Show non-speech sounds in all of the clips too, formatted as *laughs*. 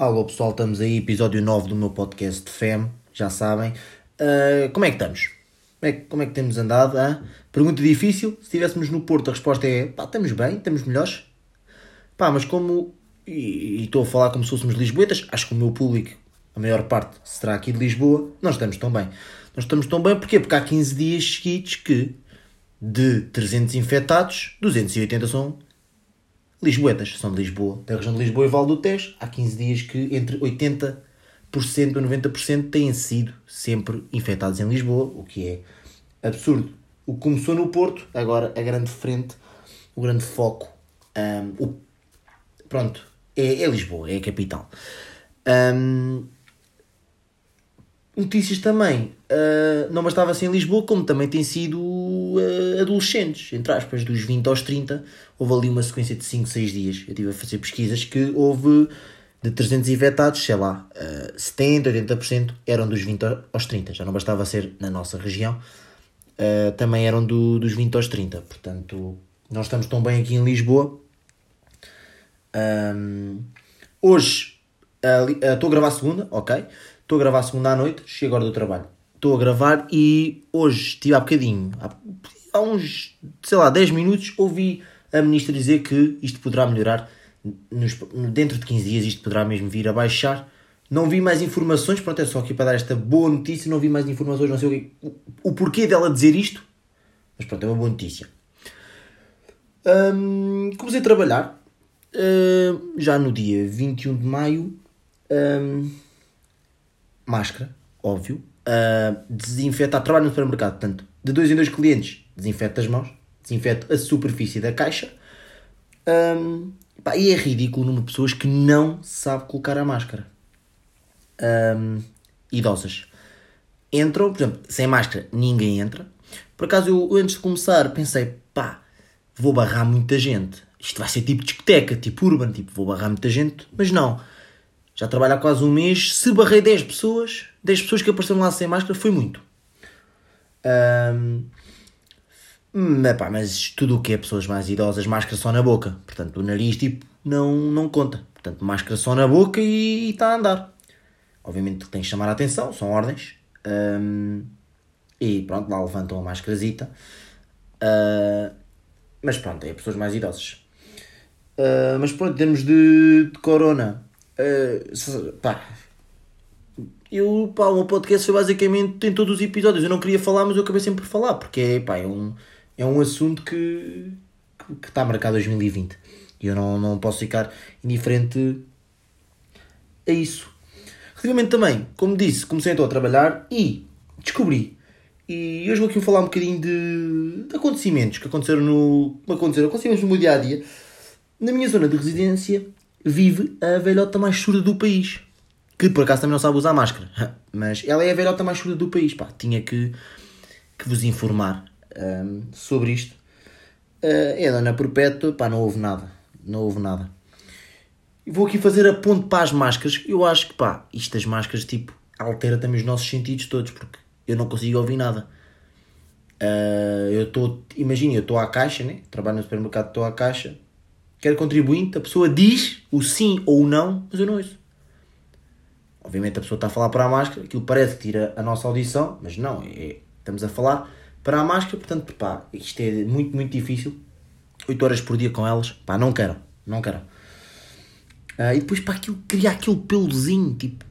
Alô pessoal, estamos aí, episódio 9 do meu podcast FEM, já sabem. Uh, como é que estamos? Como é, que, como é que temos andado? Hein? Pergunta difícil, se estivéssemos no Porto a resposta é pá, estamos bem, estamos melhores. Pá, mas como, e, e estou a falar como se fôssemos lisboetas, acho que o meu público, a maior parte, será aqui de Lisboa, nós estamos tão bem. Nós estamos tão bem porquê? Porque há 15 dias seguidos que de 300 infectados, 280 são Lisboetas, são de Lisboa, da região de Lisboa e Val do Tejo. Há 15 dias que entre 80% e 90% têm sido sempre infectados em Lisboa, o que é absurdo. O que começou no Porto, agora a grande frente, o grande foco, um, o, pronto, é, é, Lisboa, é a capital. Um, notícias também, uh, não bastava ser em Lisboa, como também tem sido uh, adolescentes, entre aspas, dos 20 aos 30, houve ali uma sequência de 5, 6 dias. Eu estive a fazer pesquisas que houve de 300 infectados, sei lá, uh, 70, 80% eram dos 20 aos 30, já não bastava ser na nossa região, uh, também eram do, dos 20 aos 30, portanto, nós estamos tão bem aqui em Lisboa. Um, hoje estou a gravar segunda, ok? Estou a gravar segunda à noite, chego agora do trabalho. Estou a gravar e hoje estive há bocadinho, há, há uns, sei lá, 10 minutos, ouvi a ministra dizer que isto poderá melhorar nos, dentro de 15 dias, isto poderá mesmo vir a baixar. Não vi mais informações, pronto, é só aqui para dar esta boa notícia. Não vi mais informações, não sei o, o porquê dela dizer isto, mas pronto, é uma boa notícia. Um, comecei a trabalhar uh, já no dia 21 de maio. Um, máscara, óbvio, uh, desinfetar, trabalho no supermercado, portanto, de dois em dois clientes, desinfeta as mãos, desinfeta a superfície da caixa. Um, pá, e é ridículo o número de pessoas que não sabe colocar a máscara. Um, idosas. Entram, por exemplo, sem máscara ninguém entra. Por acaso eu antes de começar pensei, pá, vou barrar muita gente. Isto vai ser tipo discoteca, tipo urban, tipo, vou barrar muita gente, mas não já trabalho há quase um mês. Se barrei 10 pessoas, 10 pessoas que apareceram lá sem máscara, foi muito. Um, epá, mas tudo o que é pessoas mais idosas, máscara só na boca. Portanto, o nariz tipo, não, não conta. Portanto, máscara só na boca e está a andar. Obviamente tem que chamar a atenção, são ordens. Um, e pronto, lá levantam a máscarazita. Uh, mas pronto, é pessoas mais idosas. Uh, mas pronto, em termos de, de corona, Uh, pá, eu, pá, o meu podcast foi basicamente em todos os episódios. Eu não queria falar, mas eu acabei sempre por falar, porque é, pá, é, um, é um assunto que, que está marcado 2020 e eu não, não posso ficar indiferente a isso. Relativamente também, como disse, comecei então a trabalhar e descobri. E hoje vou aqui falar um bocadinho de, de acontecimentos que aconteceram no. Aconteceram, acontecimentos no meu dia a dia. Na minha zona de residência vive a velhota mais surda do país. Que por acaso também não sabe usar máscara. *laughs* Mas ela é a velhota mais surda do país. Pá, tinha que, que vos informar um, sobre isto. Uh, é a Dona Perpétua, pá, não houve nada. Não houve nada. Vou aqui fazer a ponte para as máscaras. Eu acho que, pá, isto das máscaras, tipo, altera também os nossos sentidos todos, porque eu não consigo ouvir nada. Uh, eu estou, imagina, eu estou à caixa, né? Trabalho no supermercado, estou à caixa, quer contribuinte, a pessoa diz o sim ou o não, mas eu não ouço. Obviamente a pessoa está a falar para a máscara, aquilo parece que tira a nossa audição, mas não, é, estamos a falar para a máscara, portanto, pá, isto é muito, muito difícil. 8 horas por dia com elas, pá, não quero, não quero. Uh, e depois, pá, aquilo, criar aquele pelozinho, tipo.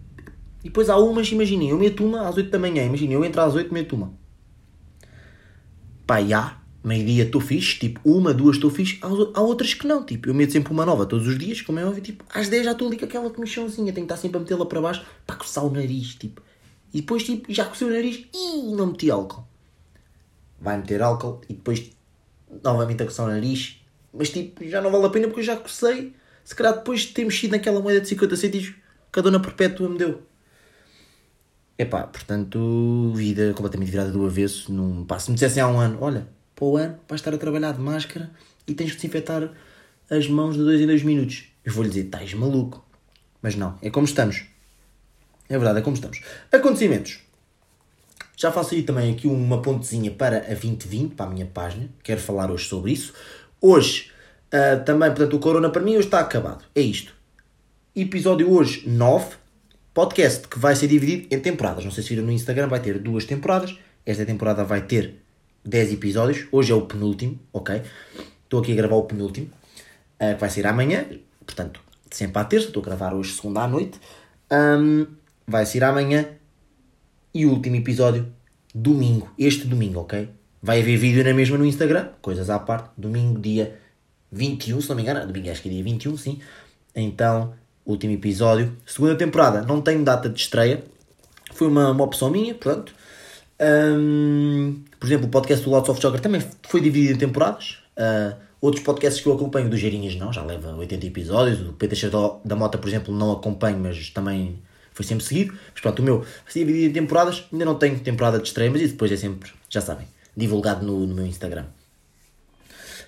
E depois há umas, imaginem, eu meto uma às 8 da manhã, imaginem, eu entro às 8 meto uma. Pá, e há meio-dia estou fixe, tipo, uma, duas estou fixe, há, outras que não, tipo, eu meto sempre uma nova todos os dias, como é óbvio, tipo, às 10 já estou ali com aquela comichãozinha, tenho que estar sempre a metê-la para baixo para coçar o nariz, tipo, e depois, tipo, já cocei o nariz e não meti álcool. Vai meter álcool e depois novamente a coçar o nariz, mas tipo, já não vale a pena porque eu já cocei, se calhar depois de ter mexido naquela moeda de 50 cêntimos que a dona Perpétua me deu. Epá, portanto, vida completamente virada do avesso, num, pá, se me dissessem há um ano, olha, para o ano vais estar a trabalhar de máscara e tens que desinfetar as mãos de 2 em 2 minutos. Eu vou-lhe dizer, estás maluco. Mas não, é como estamos. É verdade, é como estamos. Acontecimentos. Já faço aí também aqui uma pontezinha para a 2020, para a minha página. Quero falar hoje sobre isso. Hoje, uh, também, portanto, o Corona para mim hoje está acabado. É isto. Episódio hoje 9. Podcast que vai ser dividido em temporadas. Não sei se viram no Instagram, vai ter duas temporadas. Esta temporada vai ter 10 episódios. Hoje é o penúltimo, ok? Estou aqui a gravar o penúltimo, uh, que vai ser amanhã. Portanto, sempre à terça. Estou a gravar hoje, segunda à noite. Um, vai ser amanhã. E o último episódio, domingo. Este domingo, ok? Vai haver vídeo na mesma no Instagram. Coisas à parte. Domingo, dia 21, se não me engano. Domingo acho que é dia 21, sim. Então, último episódio. Segunda temporada, não tenho data de estreia. Foi uma, uma opção minha, portanto. Um, por exemplo, o podcast do Lots of Jogger também foi dividido em temporadas. Uh, outros podcasts que eu acompanho, do Geirinhas não, já leva 80 episódios. O Peter Cheiro da Mota, por exemplo, não acompanho, mas também foi sempre seguido. Mas pronto, o meu ser dividido em temporadas. Ainda não tenho temporada de estreia, mas depois é sempre, já sabem, divulgado no, no meu Instagram.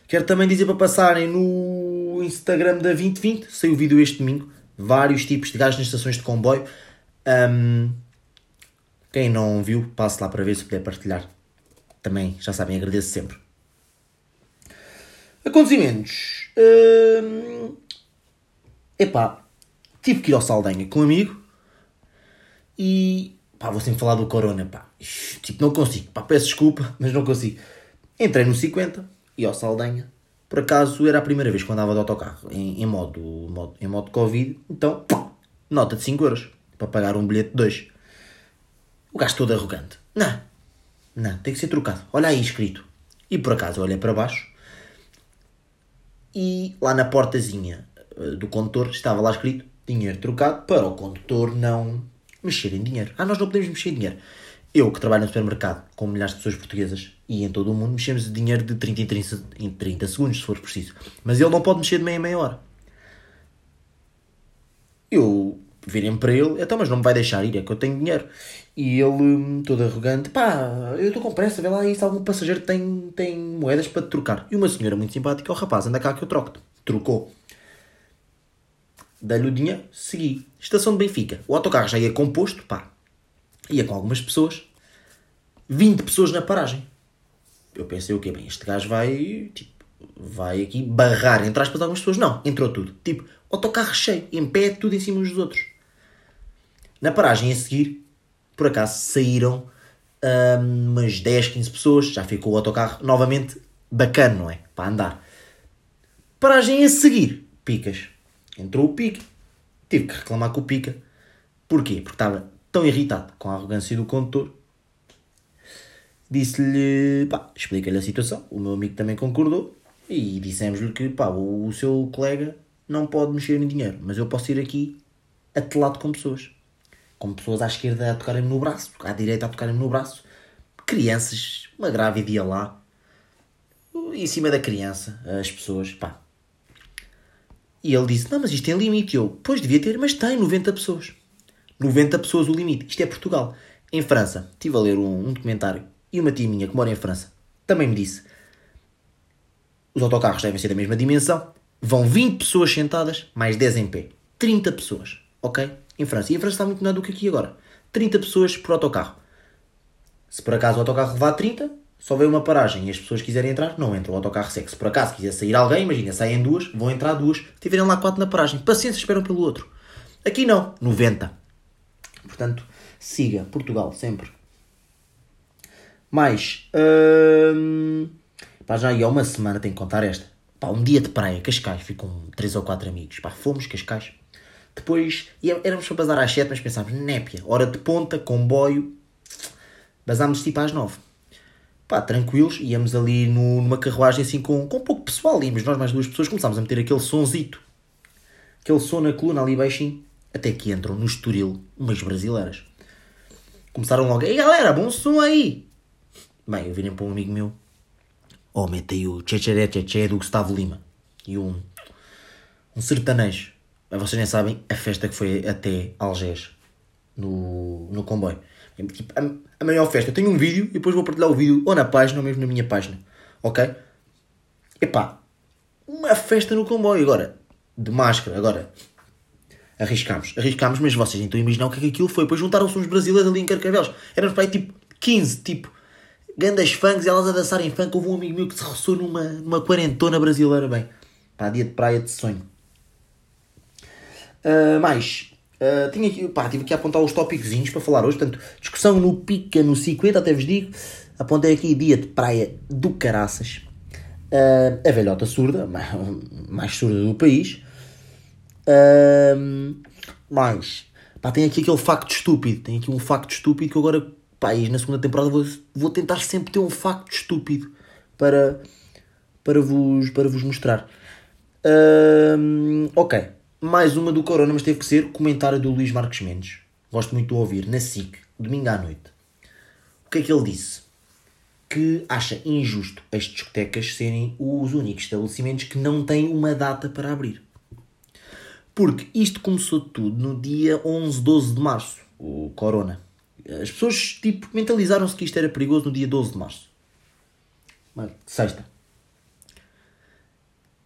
Quero também dizer para passarem no Instagram da 2020, saiu o vídeo este domingo, vários tipos de gás nas estações de comboio. Um, quem não viu, passe lá para ver se puder partilhar. Também, já sabem, agradeço sempre. Acontecimentos. Hum, epá, tive que ir ao Saldanha com um amigo e pá, vou sempre falar do Corona, pá. Tipo, não consigo, pá, peço desculpa, *laughs* mas não consigo. Entrei no 50 e ao Saldanha. Por acaso era a primeira vez que andava de autocarro em, em, modo, modo, em modo Covid, então nota de 5 euros para pagar um bilhete de 2. O gajo todo arrogante. Não, não, tem que ser trocado. Olha aí escrito. E por acaso olhei para baixo e lá na portazinha eh, do condutor estava lá escrito dinheiro trocado para o condutor não mexer em dinheiro. Ah, nós não podemos mexer em dinheiro. Eu, que trabalho no supermercado com milhares de pessoas portuguesas e em todo o mundo, mexemos de dinheiro de 30 em 30, em 30 segundos, se for preciso. Mas ele não pode mexer de meia em meia hora. Eu virem para ele, então, mas não me vai deixar ir, é que eu tenho dinheiro. E ele, hum, todo arrogante, pá, eu estou com pressa, vê lá se algum passageiro tem, tem moedas para te trocar. E uma senhora muito simpática, o oh, rapaz, anda cá que eu troco-te. Trocou. Dei-lhe o dinheiro, segui. Estação de Benfica. O autocarro já ia composto, pá, ia com algumas pessoas, 20 pessoas na paragem. Eu pensei o quê? Bem, este gajo vai, tipo, vai aqui barrar, entre aspas, algumas pessoas. Não, entrou tudo. Tipo, autocarro cheio, em pé, tudo em cima uns dos outros. Na paragem a seguir, por acaso, saíram hum, umas 10, 15 pessoas, já ficou o autocarro novamente bacana, não é? Para andar. Paragem a seguir, Picas. Entrou o Pica. Tive que reclamar com o Pica. Porquê? Porque estava tão irritado com a arrogância do condutor, disse-lhe, pá, explica-lhe a situação. O meu amigo também concordou e dissemos-lhe que, pá, o, o, seu colega não pode mexer em dinheiro, mas eu posso ir aqui atelado com pessoas. Com pessoas à esquerda a tocarem-me no braço, à direita a tocarem-me no braço. Crianças, uma grávida lá, em cima da criança, as pessoas, pá. E ele disse, não, mas isto tem limite. E eu, pois devia ter, mas tem 90 pessoas. 90 pessoas o limite. Isto é Portugal. Em França, estive a ler um, um documentário e uma tia minha que mora em França também me disse: os autocarros devem ser da mesma dimensão, vão 20 pessoas sentadas, mais 10 em pé. 30 pessoas, ok? Em França. E em França está muito melhor do que aqui agora. 30 pessoas por autocarro. Se por acaso o autocarro levar 30, só vem uma paragem e as pessoas quiserem entrar, não entram. O autocarro segue. Se por acaso quiser sair alguém, imagina, saem duas, vão entrar duas. Se tiverem lá quatro na paragem, paciência, esperam pelo outro. Aqui não, 90. Portanto, siga Portugal sempre. Mais. Hum, pá, já ia uma semana, tenho que contar esta. Pá, um dia de praia, Cascais, fui com três ou quatro amigos. Pá, fomos, Cascais. Depois éramos para bazar às 7, mas pensámos, népia, hora de ponta, comboio. Basámos tipo às 9. Pá, tranquilos, íamos ali no, numa carruagem assim com, com pouco pessoal, íamos nós mais duas pessoas, começámos a meter aquele sonzito. Aquele som na coluna ali baixinho. Até que entram no Estoril umas brasileiras. Começaram logo, ei galera, bom som aí! Bem, eu virem para um amigo meu, oh, mete o Tchetcheré Tchetché do Gustavo Lima. E um, um sertanejo. Mas vocês nem sabem a festa que foi até Algés, no, no comboio. Tipo, a, a maior festa. Eu tenho um vídeo e depois vou partilhar o vídeo ou na página ou mesmo na minha página. Ok? Epá, uma festa no comboio agora. De máscara. Agora, Arriscámos, arriscámos, mas vocês então imaginam o que é que aquilo foi. Depois juntaram-se uns brasileiros ali em Carcavelos. Éramos para aí tipo 15, tipo, grandes funks, elas a dançarem funk. Houve um amigo meu que se roçou numa, numa quarentona brasileira, bem. Pá, dia de praia de sonho. Uh, mais, uh, tinha aqui, pá, tive a apontar os tópicos para falar hoje. Portanto, discussão no Pica, no 50, até vos digo. Apontei aqui dia de praia do Caraças. Uh, a velhota surda, *laughs* mais, mais surda do país. Uh, mais, pá, tem aqui aquele facto estúpido. Tem aqui um facto estúpido que agora, pá, na segunda temporada vou, vou tentar sempre ter um facto estúpido para, para, vos, para vos mostrar. Ok, mais uma do Corona, mas teve que ser comentário do Luís Marques Mendes. Gosto muito de ouvir, na SIC, domingo à noite. O que é que ele disse? Que acha injusto as discotecas serem os únicos estabelecimentos que não têm uma data para abrir. Porque isto começou tudo no dia 11, 12 de março, o Corona. As pessoas, tipo, mentalizaram-se que isto era perigoso no dia 12 de março. Sexta.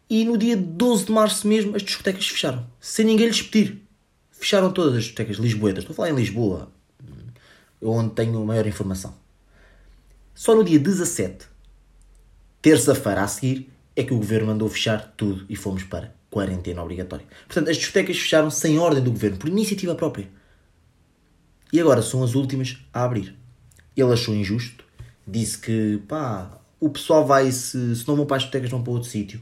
E no dia 12 de março mesmo as discotecas fecharam. Sem ninguém lhes pedir. Fecharam todas as discotecas lisboetas. Estou a falar em Lisboa. Onde tenho maior informação. Só no dia 17, terça-feira a seguir, é que o governo mandou fechar tudo e fomos para quarentena obrigatória. Portanto, as discotecas fecharam sem ordem do governo, por iniciativa própria. E agora são as últimas a abrir. Ele achou injusto, disse que pá, o pessoal vai, se, se não vão para as discotecas, vão para outro sítio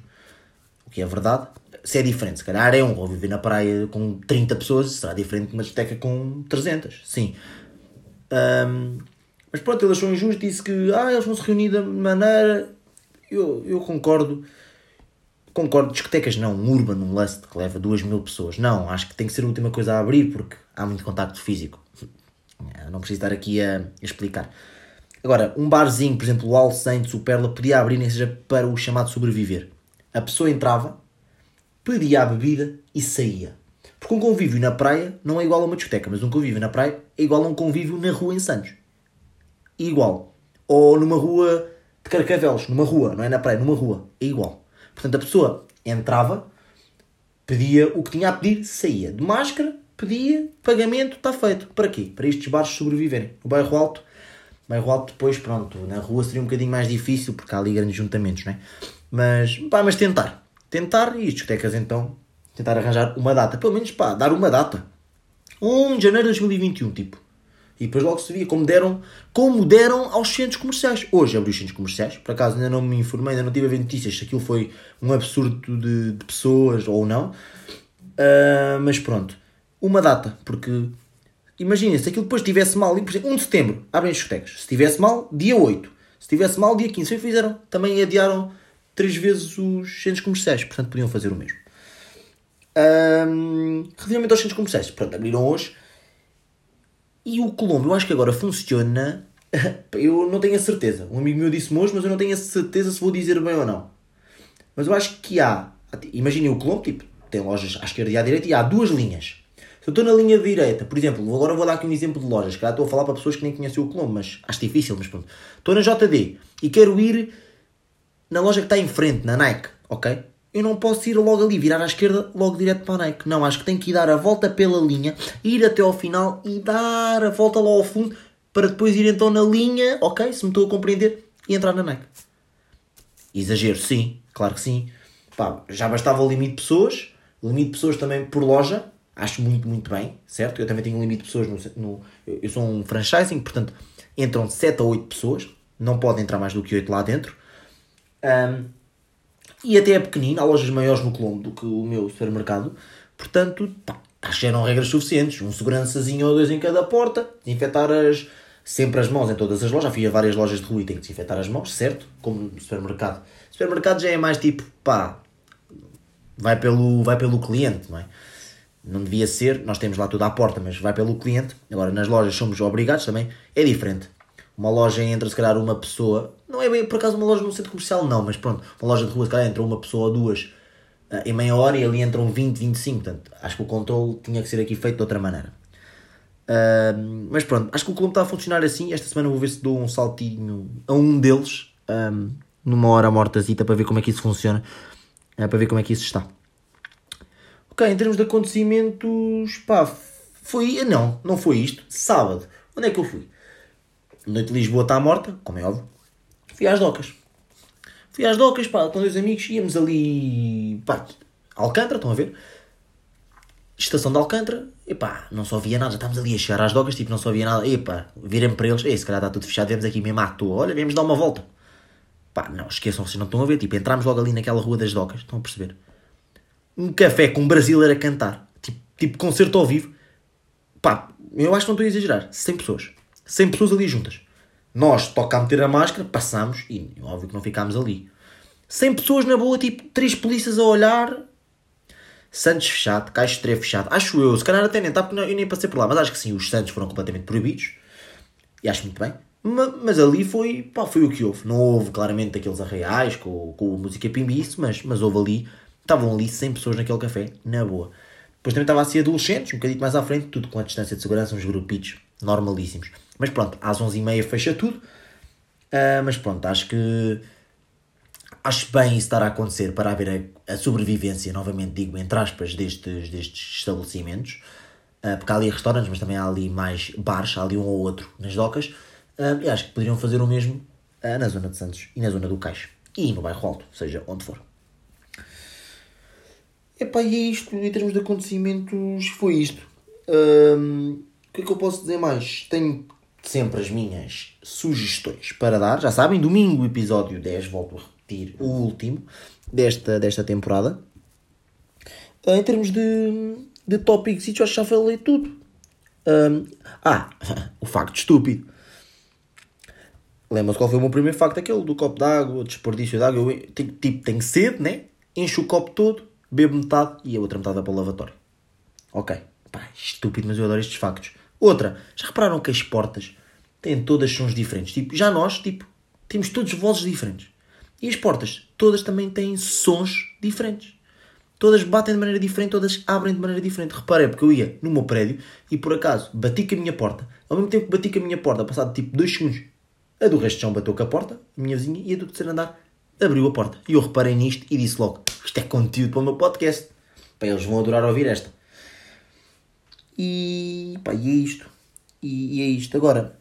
que é verdade. Se é diferente, se calhar é um, ou viver na praia com 30 pessoas, será diferente de uma discoteca com 300, sim. Um, mas pronto, ele achou injusto, disse que ah, eles vão se reunir da maneira. Eu, eu concordo. Concordo, discotecas não, um urban, um lust que leva 2 mil pessoas. Não, acho que tem que ser a última coisa a abrir porque há muito contacto físico. Não preciso estar aqui a, a explicar. Agora, um barzinho, por exemplo, o All Saints, o Perla, podia abrir nem seja para o chamado sobreviver a pessoa entrava, pedia a bebida e saía. Porque um convívio na praia não é igual a uma discoteca, mas um convívio na praia é igual a um convívio na rua em Santos. Igual. Ou numa rua de Carcavelos, numa rua, não é na praia, numa rua. É igual. Portanto, a pessoa entrava, pedia o que tinha a pedir, saía. De máscara, pedia, pagamento, está feito. Para quê? Para estes bares sobreviverem. No bairro alto, bairro alto depois, pronto, na rua seria um bocadinho mais difícil, porque há ali grandes juntamentos, não é? Mas, pá, mas tentar. Tentar e as discotecas então tentar arranjar uma data. Pelo menos, pá, dar uma data. 1 de janeiro de 2021, tipo. E depois logo se via como deram, como deram aos centros comerciais. Hoje abriu os centros comerciais. Por acaso ainda não me informei, ainda não tive a ver notícias se aquilo foi um absurdo de, de pessoas ou não. Uh, mas pronto. Uma data. Porque imaginem, se aquilo depois estivesse mal, por exemplo, 1 de setembro, abrem as discotecas. Se estivesse mal, dia 8. Se estivesse mal, dia 15. Foi fizeram. Também adiaram três vezes os centros comerciais, portanto podiam fazer o mesmo. Um, relativamente aos centros comerciais, pronto, abriram hoje. E o Colombo, eu acho que agora funciona. *laughs* Eu não tenho a certeza. Um amigo meu disse-me hoje, mas eu não tenho a certeza se vou dizer bem ou não. Mas eu acho que há. Imaginem o Colombo, tipo, tem lojas à esquerda e à direita e há duas linhas. Se eu estou na linha direita, por exemplo, agora vou dar aqui um exemplo de lojas, que estou a falar para pessoas que nem conhecem o Colombo, mas acho difícil, mas pronto. Estou na JD e quero ir na loja que está em frente, na Nike, ok? Eu não posso ir logo ali, virar à esquerda, logo direto para a Nike. Não, acho que tenho que ir dar a volta pela linha, ir até ao final e dar a volta lá ao fundo para depois ir então na linha, ok? Se me estou a compreender, e entrar na Nike. Exagero, sim, claro que sim. Pá, já bastava o limite de pessoas, limite de pessoas também por loja, acho muito, muito bem, certo? Eu também tenho um limite de pessoas no. no eu sou um franchising, portanto entram 7 a 8 pessoas, não pode entrar mais do que 8 lá dentro. Um, e até é pequenino, há lojas maiores no Colombo do que o meu supermercado. Portanto, pá, acho que eram regras suficientes. Um segurançazinho ou dois em cada porta, desinfetar as, sempre as mãos em todas as lojas. Já fui a várias lojas de rua e tenho que desinfetar as mãos, certo? Como no supermercado. Supermercado já é mais tipo, pá, vai pelo, vai pelo cliente, não é? Não devia ser, nós temos lá tudo à porta, mas vai pelo cliente. Agora, nas lojas somos obrigados também, é diferente. Uma loja entra, se calhar, uma pessoa, não é bem por acaso uma loja no centro comercial, não, mas pronto, uma loja de rua, se calhar entra uma pessoa ou duas uh, em meia hora e ali entram 20, 25. Portanto, acho que o controle tinha que ser aqui feito de outra maneira. Uh, mas pronto, acho que o clube está a funcionar assim. Esta semana vou ver se dou um saltinho a um deles, um, numa hora mortazita, para ver como é que isso funciona, uh, para ver como é que isso está. Ok, em termos de acontecimentos, pá, foi. Não, não foi isto. Sábado, onde é que eu fui? Noite de Lisboa está morta, como é óbvio. Fui às docas. Fui às docas, pá, com dois amigos, íamos ali, pá, Alcântara, estão a ver? estação de Alcântara, epá, não só via nada, já estávamos ali a chegar às docas, tipo, não só via nada, epá, virem para eles, ei, se calhar está tudo fechado, viemos aqui mesmo à toa, olha, viemos dar uma volta. Pá, não, esqueçam, vocês não estão a ver, tipo, entramos logo ali naquela rua das docas, estão a perceber? Um café com um brasileiro a cantar, tipo, tipo concerto ao vivo, pá, eu acho que não estou a exagerar, 100 pessoas, 100 pessoas ali juntas. Nós, toca a meter a máscara, passamos, e óbvio que não ficámos ali. 100 pessoas na boa, tipo, três polícias a olhar, Santos fechado, Caixo Trevo fechado. Acho eu, se calhar até nem está, porque eu nem passei por lá, mas acho que sim, os Santos foram completamente proibidos. E acho muito bem. Mas, mas ali foi, pá, foi o que houve. Não houve claramente aqueles arraiais com, com música pimbice, mas, mas houve ali, estavam ali 100 pessoas naquele café, na boa. Depois também estava assim adolescentes, um bocadinho mais à frente, tudo com a distância de segurança, uns grupitos normalíssimos. Mas pronto, às 11h30 fecha tudo. Uh, mas pronto, acho que acho bem isso estar a acontecer para haver a, a sobrevivência, novamente digo, entre aspas, destes, destes estabelecimentos. Uh, porque há ali restaurantes, mas também há ali mais bares, há ali um ou outro nas docas. Uh, e acho que poderiam fazer o mesmo uh, na zona de Santos e na zona do Caixo. E no bairro Alto, seja onde for. Epá, e é isto, em termos de acontecimentos, foi isto. Um, que é que eu posso dizer mais? Tenho sempre as minhas sugestões para dar. Já sabem, domingo, episódio 10, volto a repetir, o último desta, desta temporada. Ah, em termos de, de tópicos, acho que já falei tudo. Um, ah, *laughs* o facto estúpido. Lembra-se qual foi o meu primeiro facto? Aquele do copo d'água, desperdício de água. Eu, tipo, tenho sede, né? Encho o copo todo, bebo metade e a outra metade vai para o lavatório. Ok. Pá, estúpido, mas eu adoro estes factos. Outra, já repararam que as portas têm todas sons diferentes? Tipo, já nós, tipo, temos todos vozes diferentes. E as portas, todas também têm sons diferentes. Todas batem de maneira diferente, todas abrem de maneira diferente. Reparei, porque eu ia no meu prédio e por acaso bati com a minha porta. Ao mesmo tempo que bati com a minha porta, passado tipo 2 segundos, a do resto de chão bateu com a porta, a minha vizinha, e a do terceiro andar abriu a porta. E eu reparei nisto e disse logo: Isto é conteúdo para o meu podcast. Pá, eles vão adorar ouvir esta. E, pá, e é isto. E, e é isto. Agora,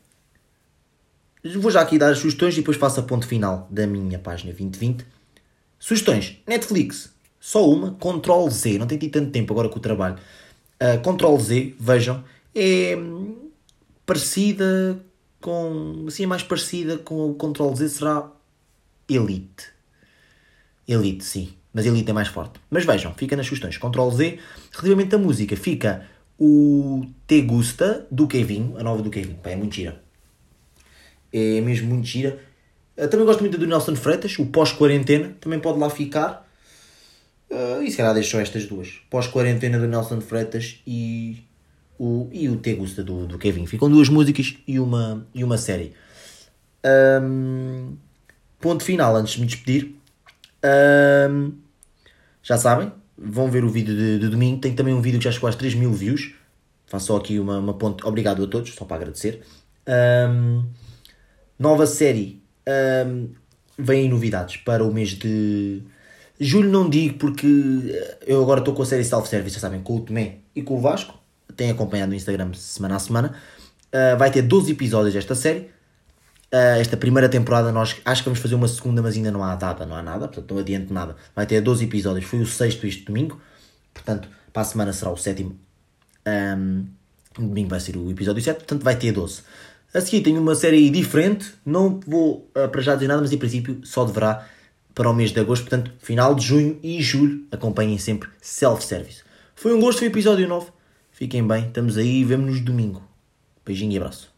vou já aqui dar as sugestões e depois faço a ponto final da minha página 2020. Sugestões: Netflix, só uma, Ctrl Z. Não tem tido tanto tempo agora com o trabalho. Uh, Ctrl Z, vejam, é hum, parecida com. Assim, é mais parecida com o Ctrl Z será Elite. Elite, sim. Mas Elite é mais forte. Mas vejam, fica nas sugestões. Ctrl Z. Relativamente à música, fica o Te Gusta do Kevin, a nova do Kevin. Pá, é muito gira. É mesmo muito gira. Eu também gosto muito do Nelson Freitas, o pós-quarentena. Também pode lá ficar. Uh, e se calhar deixo estas duas. Pós-quarentena do Nelson Freitas e o, e o Te Gusta do, do Kevin. Ficam duas músicas e uma, e uma série. Um, ponto final, antes de me despedir. Um, já sabem, vão ver o vídeo de, de, domingo. Tem também um vídeo que já chegou às 3 mil views. Faço só aqui uma, uma ponte. Obrigado a todos, só para agradecer. Um, nova série. Um, vêm novidades para o mês de julho. Não digo porque eu agora estou com a série Self-Service, já sabem, com o Tomé e com o Vasco. Tem acompanhado no Instagram semana a semana. Uh, vai ter 12 episódios esta série. Uh, esta primeira temporada nós acho que vamos fazer uma segunda, mas ainda não há data, não há nada, portanto não adiante nada. Vai ter 12 episódios, foi o sexto este domingo, portanto para a semana será o sétimo. Um, domingo vai ser o episódio 7, portanto vai ter 12. A seguir tenho uma série diferente, não vou uh, para já dizer nada, mas em princípio só deverá para o mês de agosto, portanto final de junho e julho. Acompanhem sempre self-service. Foi um gosto, foi o episódio 9. Fiquem bem, estamos aí, vemo-nos domingo. Beijinho e abraço.